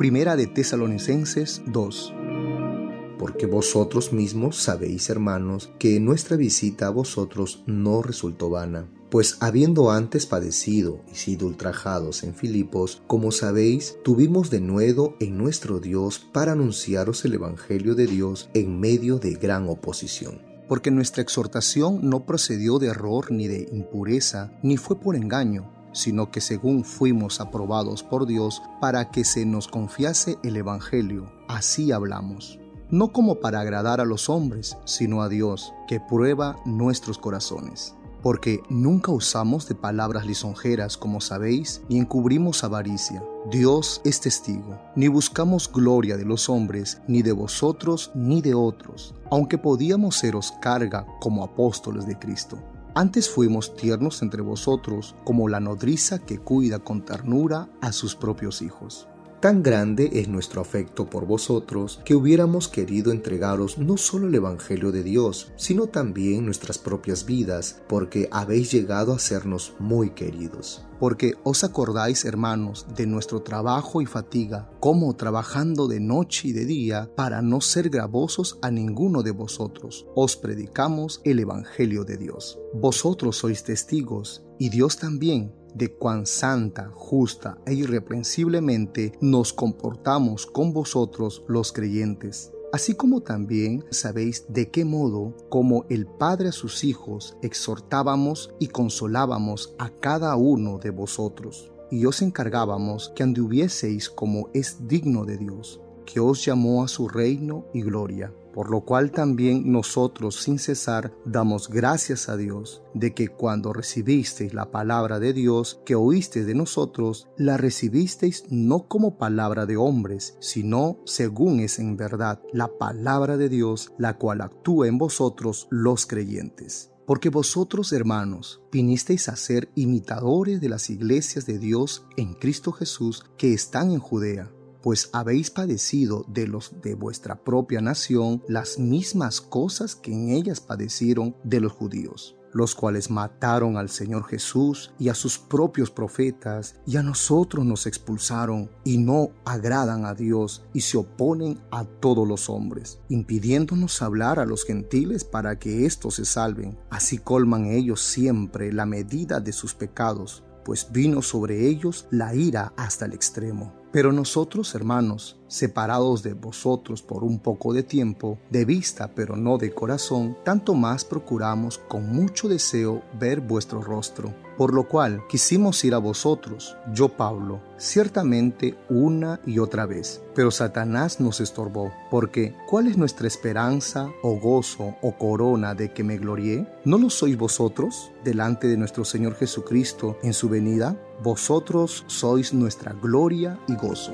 Primera de Tesalonicenses 2 porque vosotros mismos sabéis, hermanos, que nuestra visita a vosotros no resultó vana. Pues habiendo antes padecido y sido ultrajados en Filipos, como sabéis, tuvimos de nuevo en nuestro Dios para anunciaros el Evangelio de Dios en medio de gran oposición. Porque nuestra exhortación no procedió de error ni de impureza, ni fue por engaño, sino que según fuimos aprobados por Dios para que se nos confiase el Evangelio, así hablamos no como para agradar a los hombres, sino a Dios, que prueba nuestros corazones. Porque nunca usamos de palabras lisonjeras, como sabéis, ni encubrimos avaricia. Dios es testigo. Ni buscamos gloria de los hombres, ni de vosotros, ni de otros, aunque podíamos seros carga como apóstoles de Cristo. Antes fuimos tiernos entre vosotros, como la nodriza que cuida con ternura a sus propios hijos. Tan grande es nuestro afecto por vosotros que hubiéramos querido entregaros no solo el Evangelio de Dios, sino también nuestras propias vidas, porque habéis llegado a sernos muy queridos. Porque os acordáis, hermanos, de nuestro trabajo y fatiga, como trabajando de noche y de día, para no ser gravosos a ninguno de vosotros, os predicamos el Evangelio de Dios. Vosotros sois testigos, y Dios también de cuán santa, justa e irreprensiblemente nos comportamos con vosotros los creyentes. Así como también sabéis de qué modo, como el Padre a sus hijos, exhortábamos y consolábamos a cada uno de vosotros, y os encargábamos que anduvieseis como es digno de Dios, que os llamó a su reino y gloria por lo cual también nosotros sin cesar damos gracias a Dios de que cuando recibisteis la palabra de Dios que oísteis de nosotros, la recibisteis no como palabra de hombres, sino según es en verdad la palabra de Dios, la cual actúa en vosotros los creyentes. Porque vosotros, hermanos, vinisteis a ser imitadores de las iglesias de Dios en Cristo Jesús que están en Judea pues habéis padecido de los de vuestra propia nación las mismas cosas que en ellas padecieron de los judíos los cuales mataron al Señor Jesús y a sus propios profetas, y a nosotros nos expulsaron, y no agradan a Dios, y se oponen a todos los hombres, impidiéndonos hablar a los gentiles para que éstos se salven. Así colman ellos siempre la medida de sus pecados, pues vino sobre ellos la ira hasta el extremo. Pero nosotros, hermanos, separados de vosotros por un poco de tiempo, de vista pero no de corazón, tanto más procuramos con mucho deseo ver vuestro rostro. Por lo cual quisimos ir a vosotros, yo Pablo, ciertamente una y otra vez. Pero Satanás nos estorbó, porque ¿cuál es nuestra esperanza o gozo o corona de que me glorié? ¿No lo sois vosotros delante de nuestro Señor Jesucristo en su venida? Vosotros sois nuestra gloria y gozo.